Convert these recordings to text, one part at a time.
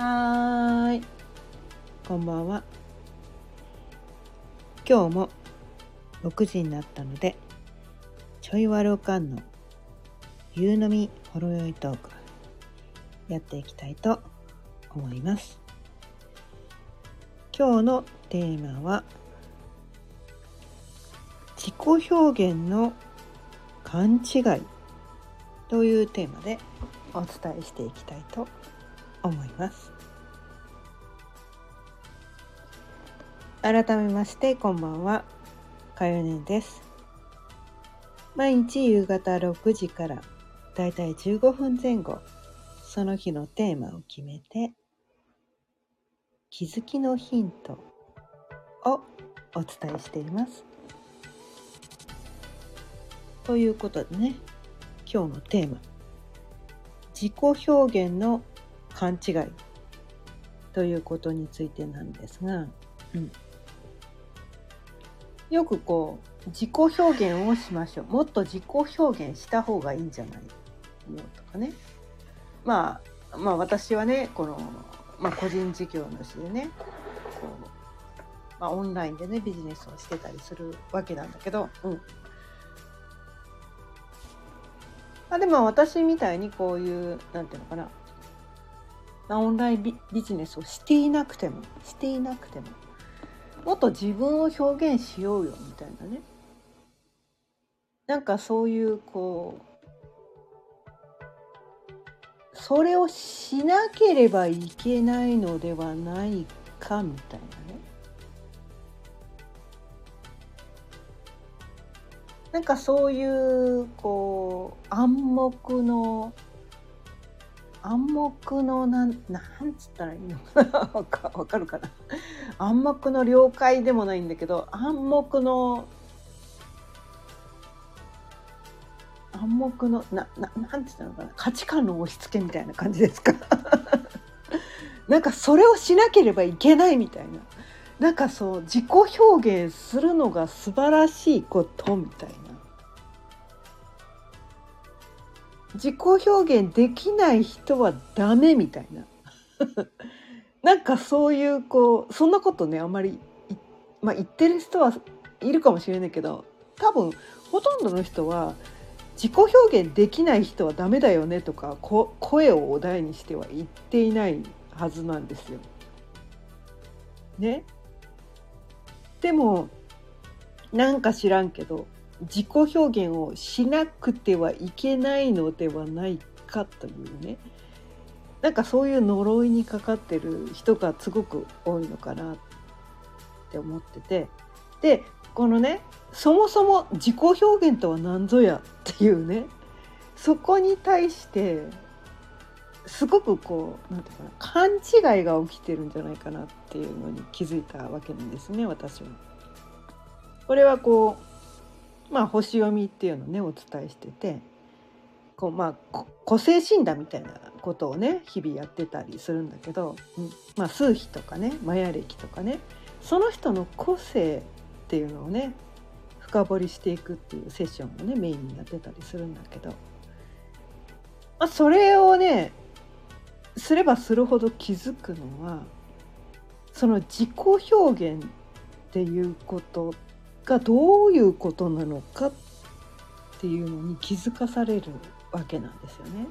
はーい。こんばんは。今日も6時になったのでちょいわるおかんの夕飲みほろよいトークやっていきたいと思います。今日のテーマは自己表現の勘違いというテーマでお伝えしていきたいと思います思います。改めましてこんばんは。かよねです。毎日夕方6時からだいたい15分前後その日のテーマを決めて気づきのヒントをお伝えしています。ということでね今日のテーマ。自己表現の勘違いということについてなんですが、うん、よくこう自己表現をしましょう。もっと自己表現した方がいいんじゃないのとかね、まあ、まあ私はねこの、まあ、個人事業主でねこう、まあ、オンラインでねビジネスをしてたりするわけなんだけど、うん。まあ、でも私みたいにこういうなんていうのかなオンラインビジネスをしていなくてもしていなくてももっと自分を表現しようよみたいなね。なんかそういうこうそれをしなければいけないのではないかみたいなね。なんかそういうこう暗黙の暗黙のなんなんつったらいいのかわかるかな。暗黙の了解でもないんだけど暗黙の暗黙のなななんつったのかな。価値観の押し付けみたいな感じですか。なんかそれをしなければいけないみたいな。なんかそう自己表現するのが素晴らしいことみたいな。自己表現できない人はダメみたいな なんかそういうこうそんなことねあんまり、まあ、言ってる人はいるかもしれないけど多分ほとんどの人は自己表現できない人はダメだよねとか声をお題にしては言っていないはずなんですよ。ね。でもなんか知らんけど自己表現をしなくてはいけないのではないかというね。なんかそういう呪いにかかってる人がすごく多いのかなって思ってて。でこのねそもそも自己表現とは何ぞやっていうね。そこに対してすごくこう何て言うかな勘違いが起きてるんじゃないかなっていうのに気づいたわけなんですね私は。これはこうまあ、星読みっていうのをねお伝えしててこう、まあ、個性診断みたいなことをね日々やってたりするんだけど、うんまあ、数比とかねマヤ歴とかねその人の個性っていうのをね深掘りしていくっていうセッションもねメインにやってたりするんだけど、まあ、それをねすればするほど気づくのはその自己表現っていうことがどういうことなのかっていうのに気づかされるわけなんですよね。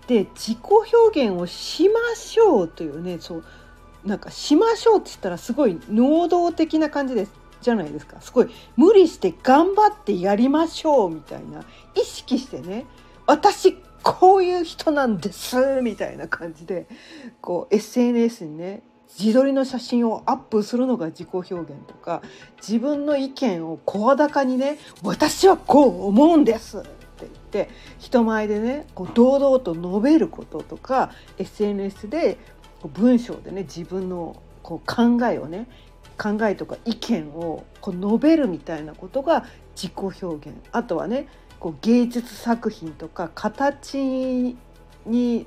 うん、で自己表現をしましょうというねそうなんかしましょうって言ったらすごい能動的な感じですじゃないですかすごい無理して頑張ってやりましょうみたいな意識してね私こういう人なんですみたいな感じでこう SNS にね自撮りの写真をアップするのが自己表現とか自分の意見を声高にね「私はこう思うんです」って言って人前でねこう堂々と述べることとか SNS で文章でね自分のこう考えをね考えとか意見をこう述べるみたいなことが自己表現。あとはねこう芸術作品とか形に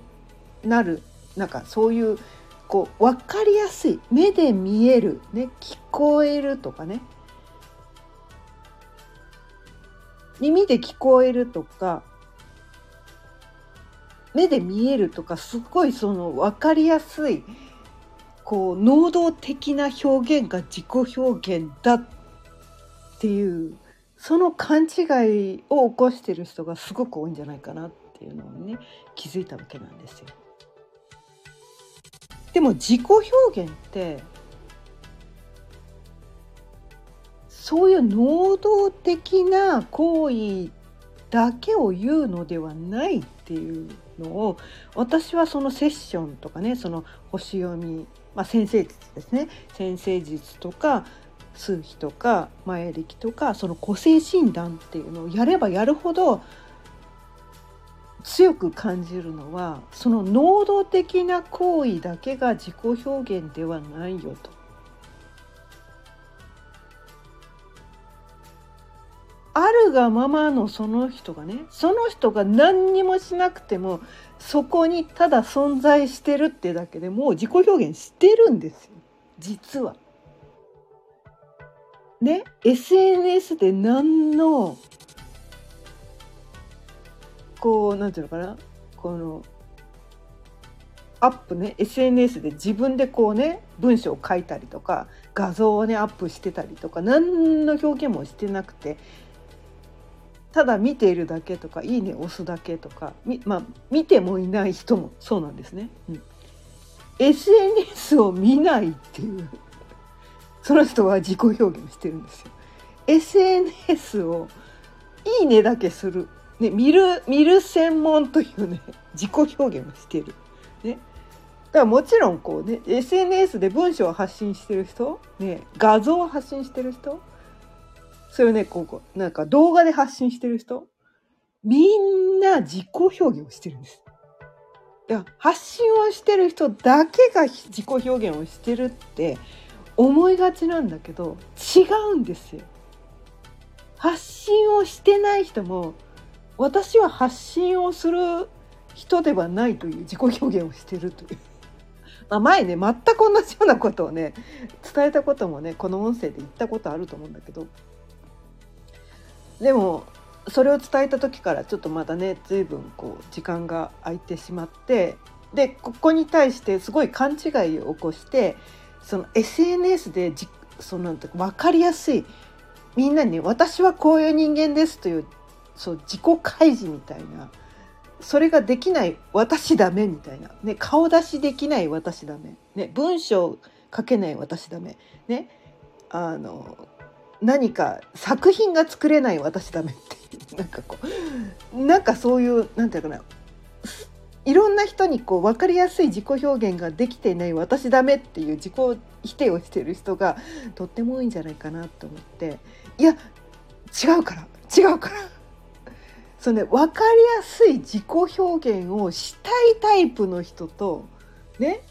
なるなんかそういうこう分かりやすい。目で見える、ね、聞こえるとかね。耳で聞こえるとか。目で見えるとかすごいその分かりやすいこう能動的な表現が自己表現だっていうその勘違いを起こしてる人がすごく多いんじゃないかなっていうのをね気づいたわけなんですよ。でも自己表現ってそういう能動的な行為だけを言うのではないっていうのを私はそのセッションとかねその星読み、まあ、先生術ですね。先生術とか数秘とか前歴とかその個性診断っていうのをやればやるほど強く感じるのはその能動的な行為だけが自己表現ではないよと。あるがままのその人がねその人が何にもしなくてもそこにただ存在してるってだけでもう自己表現してるんですよ実は。ね？SNS で何のこうなんていうのかな？このアップね SNS で自分でこうね文章を書いたりとか画像をねアップしてたりとか何の表現もしてなくてただ見ているだけとか「いいね」押すだけとかまあ見てもいない人もそうなんですね。うん、SNS を見ないっていう その人は自己表現してるんですよ。SNS を「いいね」だけする、ね、見る見る専門というね 自己表現をしてる。ね、だからもちろんこうね SNS で文章を発信してる人、ね、画像を発信してる人それをね、こう、なんか動画で発信してる人、みんな自己表現をしてるんです。いや発信をしてる人だけが自己表現をしてるって思いがちなんだけど違うんですよ。発信をしてない人も私は発信をする人ではないという自己表現をしてるという。まあ、前ね全く同じようなことをね伝えたこともねこの音声で言ったことあると思うんだけどでもそれを伝えた時からちょっとまだね随分こう時間が空いてしまってでここに対してすごい勘違いを起こしてその SNS でじそのなんて分かりやすいみんなに、ね「私はこういう人間です」というそう自己開示みたいな。それができない私ダメみたいな、ね、顔出しできない私ダメ、ね、文章書けない私ダメ、ね、あの何か作品が作れない私ダメ。っ てなんかこうなんかそういうなんていうかな。いろんな人にこう分かりやすい自己表現ができていない私ダメっていう自己否定をしてる人がとっても多いんじゃないかなと思って。いや違うから。違うから。そのね分かりやすい自己表現をしたいタイプの人とね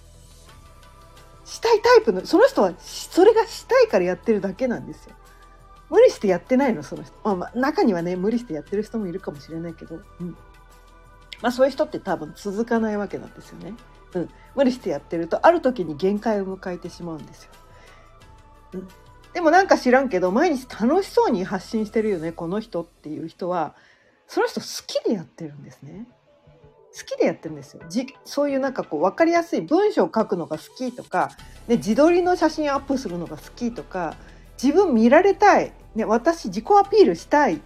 したいタイプのその人はそれがしたいからやってるだけなんですよ。無理してやってないのその人、まあ、まあ、中にはね無理してやってる人もいるかもしれないけど、うんまあ、そういう人って多分続かないわけなんですよね。うん、無理してやってるとある時に限界を迎えてしまうんですよ。うん、でもなんか知らんけど毎日楽しそうに発信してるよねこの人っていう人はその人好きでやってるんですね。好きでやってるんですよじそういうなんかこう分かりやすい文章を書くのが好きとか、ね、自撮りの写真アップするのが好きとか自分見られたいね、私自己アピールしたいっ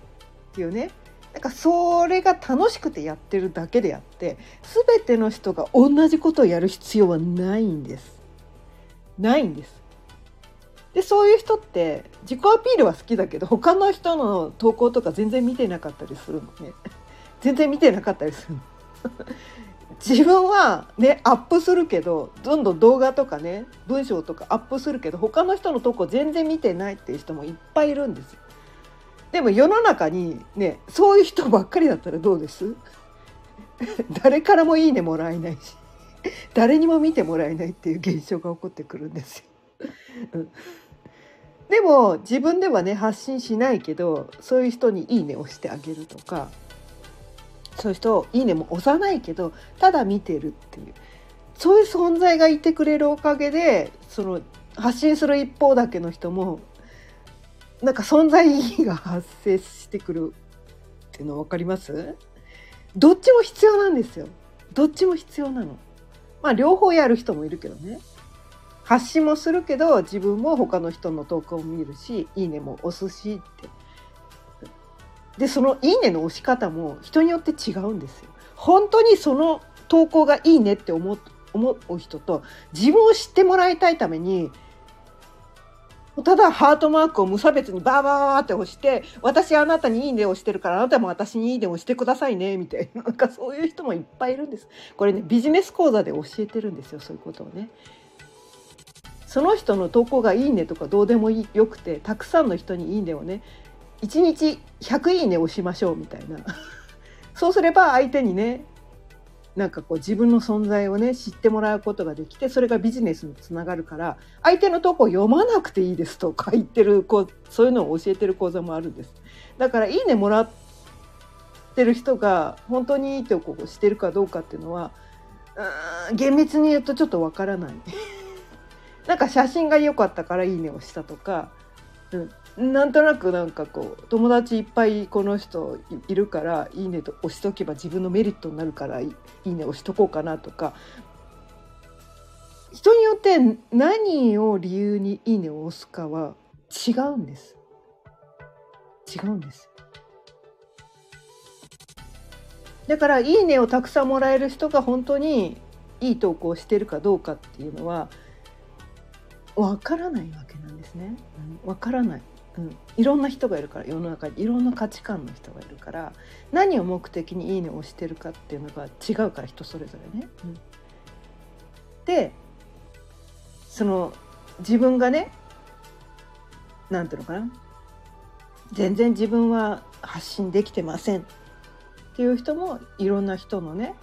ていうねなんかそれが楽しくてやってるだけであって全ての人が同じことをやる必要はないんです。ないんです。でそういう人って自己アピールは好きだけど他の人の投稿とか全然見てなかったりするのね。全然見てなかったりするの。自分はねアップするけどどんどん動画とかね文章とかアップするけど他の人の投稿全然見てないっていう人もいっぱいいるんですよ。でも世の中にねそういう人ばっかりだったらどうです？誰からもいいねもらえないし誰にも見てもらえないっていう現象が起こってくるんですよ。でも自分ではね発信しないけどそういう人に「いいね」をしてあげるとかそういう人いいねも押さないけどただ見てるっていうそういう存在がいてくれるおかげでその発信する一方だけの人もなんか存在意義が発生してくるっていうの分かります？どっちも必要なんですよどっちも必要なの。まあ両方やる人もいるけどね。発信もするけど自分も他の人の投稿を見るし「いいね」も押すしってでその「いいね」の押し方も人によって違うんですよ。本当にその投稿がいいねって思う人と自分を知ってもらいたいためにただハートマークを無差別にババーバーって押して私あなたにいいねをしてるからあなたも私にいいねをしてくださいねみたいな なんかそういう人もいっぱいいるんです。これねビジネス講座で教えてるんですよそういうことをね。その人の投稿がいいねとかどうでもよくてたくさんの人にいいねをね1日100いいねをしましょうみたいな。そうすれば相手にねなんかこう自分の存在をね知ってもらうことができてそれがビジネスにつながるから相手の投稿読まなくていいですとか言ってるこうそういうのを教えてる講座もあるんです。だからいいねもらってる人が本当にいい投稿をしてるかどうかっていうのは厳密に言うとちょっとわからない。なんか写真が良かったからいいねをしたとか、うん、なんとなくなんかこう友達いっぱいこの人いるからいいねと押しとけば自分のメリットになるからいいね押しとこうかなとか人によって何を理由にいいねを押すかは違うんです。違うんです。だから「いいね」をたくさんもらえる人が本当にいい投稿をしてるかどうかっていうのはわからないわけなんですね。わ、からない、うん、いろんな人がいるから世の中にいろんな価値観の人がいるから何を目的に「いいね」を押してるかっていうのが違うから人それぞれね。うん、でその自分がね何ていうのかな。全然自分は発信できてませんっていう人もいろんな人のね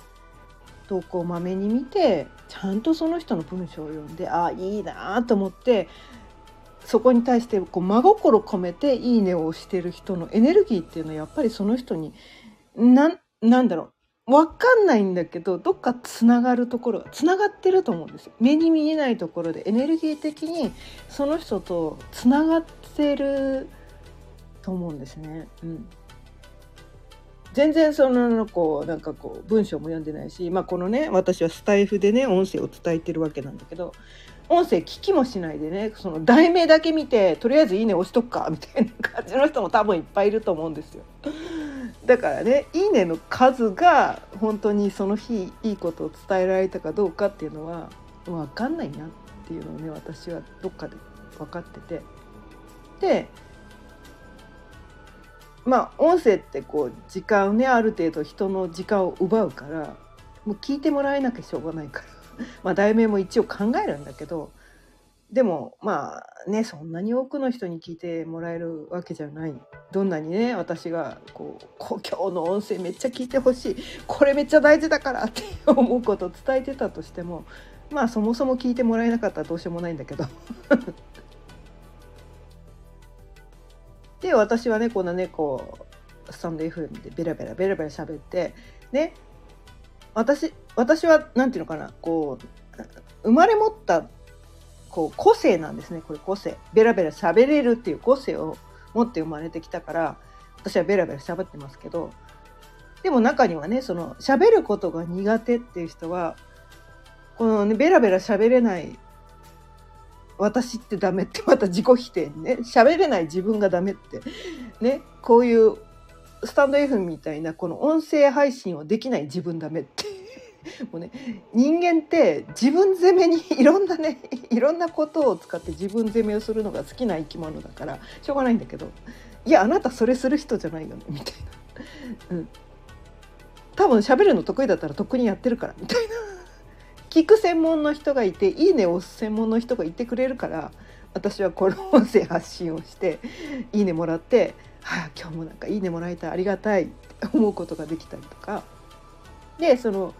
投稿をまめに見てちゃんとその人の文章を読んでああいいなと思ってそこに対してこう真心込めて「いいね」を押してる人のエネルギーっていうのはやっぱりその人にななんだろう分かんないんだけどどっかつながるところつながってると思うんですよ。目に見えないところでエネルギー的にその人とつながってると思うんですね。うん全然そのこうなんかこう文章も読んでないし、まあ、このね私はスタイフでね音声を伝えてるわけなんだけど音声聞きもしないでねその題名だけ見てとりあえず「いいね」押しとくかみたいな感じの人も多分いっぱいいると思うんですよ。だからね「いいね」の数が本当にその日いいことを伝えられたかどうかっていうのは分かんないなっていうのをね私はどっかで分かってて。でまあ音声ってこう時間ねある程度人の時間を奪うからもう聞いてもらえなきゃしょうがないから。まあ題名も一応考えるんだけど。でもまあねそんなに多くの人に聞いてもらえるわけじゃない。どんなにね私がこう今日の音声めっちゃ聞いてほしい。これめっちゃ大事だからって思うことを伝えてたとしてもまあそもそも聞いてもらえなかったらどうしようもないんだけど。で私はねこんなねこうスタンド FM でベラベラベラベラ喋ってね私私は何て言うのかなこう生まれ持ったこう個性なんですねこれ個性。ベラベラ喋れるっていう個性を持って生まれてきたから私はベラベラ喋ってますけどでも中にはねその喋ることが苦手っていう人はこのねベラベラ喋れない私ってダメってまた自己否定ね。喋れない自分がダメって。ね。こういうスタンド F みたいなこの音声配信をできない自分ダメって。もうね人間って自分責めにいろんなねいろんなことを使って自分責めをするのが好きな生き物だからしょうがないんだけどいやあなたそれする人じゃないよねみたいな。うん。多分喋るの得意だったらとっくにやってるからみたいな。聞く専門の人がいて「いいね」を押す専門の人がいてくれるから私はこの音声発信をして「いいね」もらって「はあ今日もなんかいいねもらえたありがたい」って思うことができたりとか。でその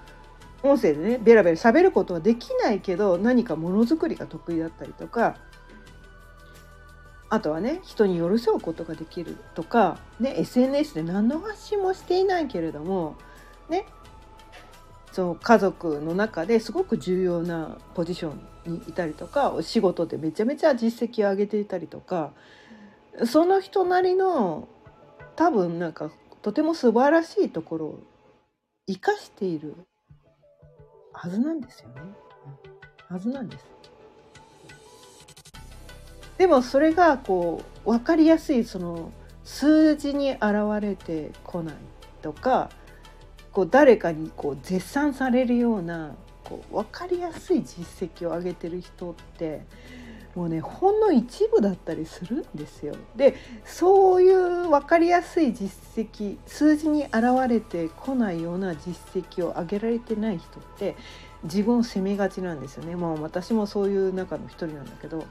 音声でねベラベラ喋ることはできないけど何かものづくりが得意だったりとかあとはね人に寄り添うことができるとか、ね、SNS で何の発信もしていないけれどもねその家族の中ですごく重要なポジションにいたりとかお仕事でめちゃめちゃ実績を上げていたりとかその人なりの多分なんかとても素晴らしいところを生かしているはずなんですよね。はずなんです。でもそれがこう分かりやすいその数字に現れてこないとかこう誰かにこう絶賛されるようなこう分かりやすい実績を上げてる人ってもうねほんの一部だったりするんですよ。でそういう分かりやすい実績数字に現れてこないような実績を上げられてない人って自分を責めがちなんですよね。もう私もそういう中の一人なんだけど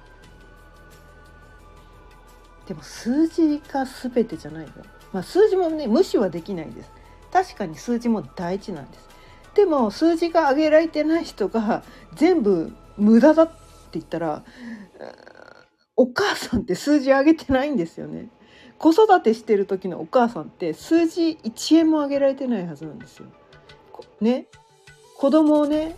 でも数字が全てじゃないよ。まあ、数字もね無視はできないです。確かに数字も大事なんです。でも数字が上げられてない人が全部無駄だって言ったらお母さんって数字上げてないんですよね。子育てしてる時のお母さんって数字1円も上げられてないはずなんですよ。ね子供をね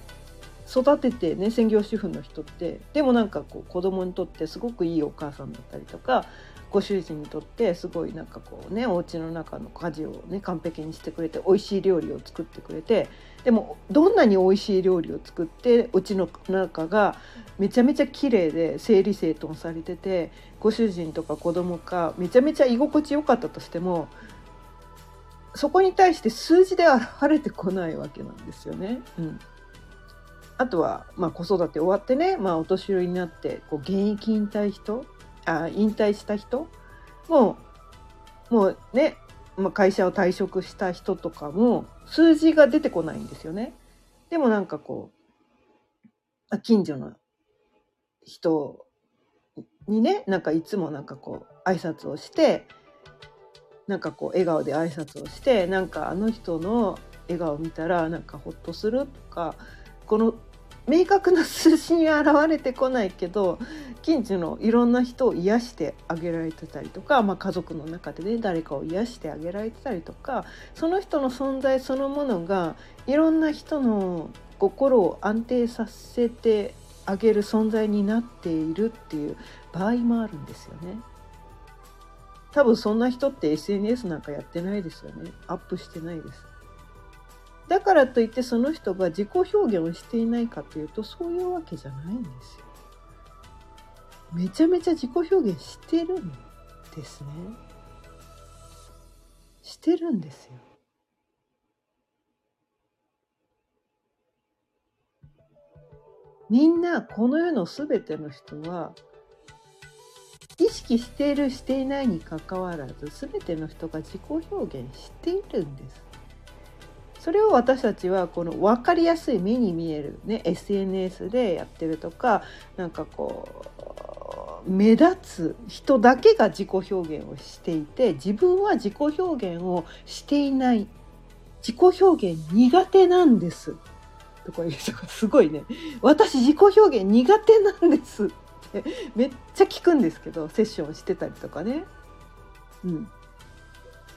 育ててね専業主婦の人ってでもなんかこう子供にとってすごくいいお母さんだったりとかご主人にとってすごいなんかこうねお家の中の家事をね完璧にしてくれて美味しい料理を作ってくれてでもどんなに美味しい料理を作ってうちの中がめちゃめちゃ綺麗で整理整頓されててご主人とか子供かめちゃめちゃ居心地良かったとしてもそこに対して数字で現れてこないわけなんですよね。うんあとは、まあ、子育て終わってね、まあ、お年寄りになってこう現役引退人あ引退した人？もうもうね、まあ、会社を退職した人とかも数字が出てこないんですよね。でもなんかこう近所の人にねなんかいつもなんかこう挨拶をしてなんかこう笑顔で挨拶をしてなんかあの人の笑顔見たらなんかほっとするとかこの明確な数字に現れてこないけど近所のいろんな人を癒してあげられてたりとか、まあ、家族の中でね誰かを癒してあげられてたりとかその人の存在そのものがいろんな人の心を安定させてあげる存在になっているっていう場合もあるんですよね。多分そんな人って SNS なんかやってないですよね。アップしてないです。だからといってその人が自己表現をしていないかというとそういうわけじゃないんですよ。めちゃめちゃ自己表現してるんですね。してるんですよ。みんなこの世の全ての人は意識しているしていないにかかわらず全ての人が自己表現しているんです。それを私たちはこの分かりやすい目に見える、ね、SNS でやってるとかなんかこう目立つ人だけが自己表現をしていて自分は自己表現をしていない。自己表現苦手なんです。とか言う人がすごいね。私自己表現苦手なんですってめっちゃ聞くんですけどセッションしてたりとかね。うん。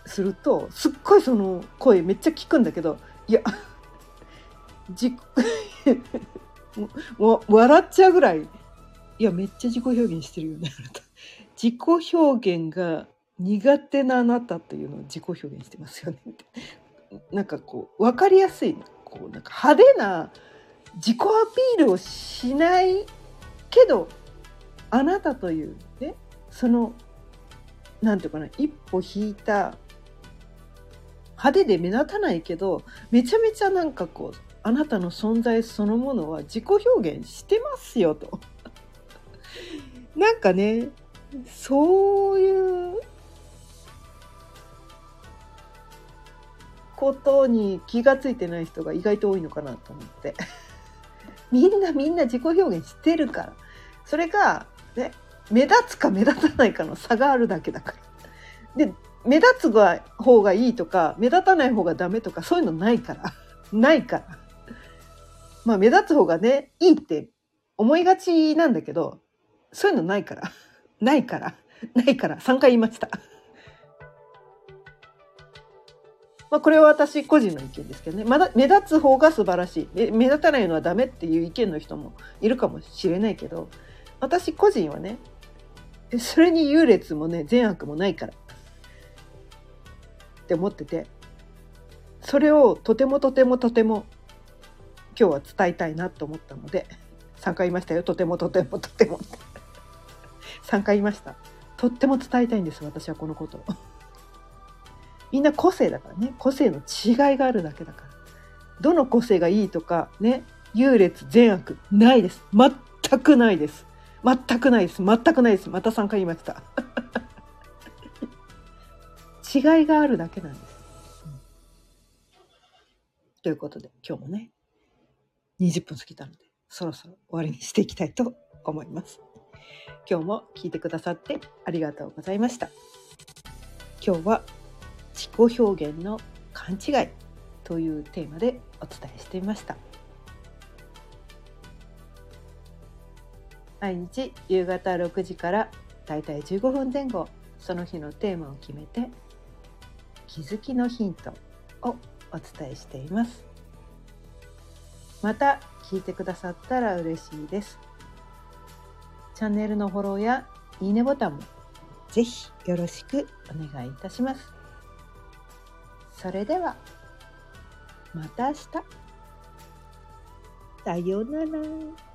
するとすっごいその声めっちゃ聞くんだけどいや じ もう笑っちゃうぐらいいやめっちゃ自己表現してるよねあなた。自己表現が苦手なあなたというのを自己表現してますよね。なんかこう分かりやすいこうなんか派手な自己アピールをしないけどあなたというねその何て言うかな一歩引いた派手で目立たないけどめちゃめちゃなんかこうあなたの存在そのものは自己表現してますよと。なんかねそういうことに気が付いてない人が意外と多いのかなと思って。みんなみんな自己表現してるから。それがね目立つか目立たないかの差があるだけだから。で目立つ方がいいとか目立たない方がダメとかそういうのないから。ないから。まあ目立つ方がねいいって思いがちなんだけどそういうのないから。ないから。ないから。3回言いました。まあこれは私個人の意見ですけどね。まだ目立つ方が素晴らしい。目立たないのはダメっていう意見の人もいるかもしれないけど私個人はねそれに優劣もね善悪もないから。って思っててそれをとてもとてもとても今日は伝えたいなと思ったので3回言いましたよ。とてもとてもとても。3回言いました。とっても伝えたいんです。私はこのことみんな個性だからね。個性の違いがあるだけだから。どの個性がいいとかね優劣善悪ないです。全くないです。全くないです。全くないです。また3回言いました。違いがあるだけなんです、うん、ということで今日もね20分過ぎたのでそろそろ終わりにしていきたいと思います。今日も聞いてくださってありがとうございました。今日は自己表現の勘違いというテーマでお伝えしていました。毎日夕方6時からだいたい15分前後その日のテーマを決めて気づきのヒントをお伝えしています。また聞いてくださったら嬉しいです。チャンネルのフォローやいいねボタンもぜひよろしくお願いいたします。それではまた明日。さようなら。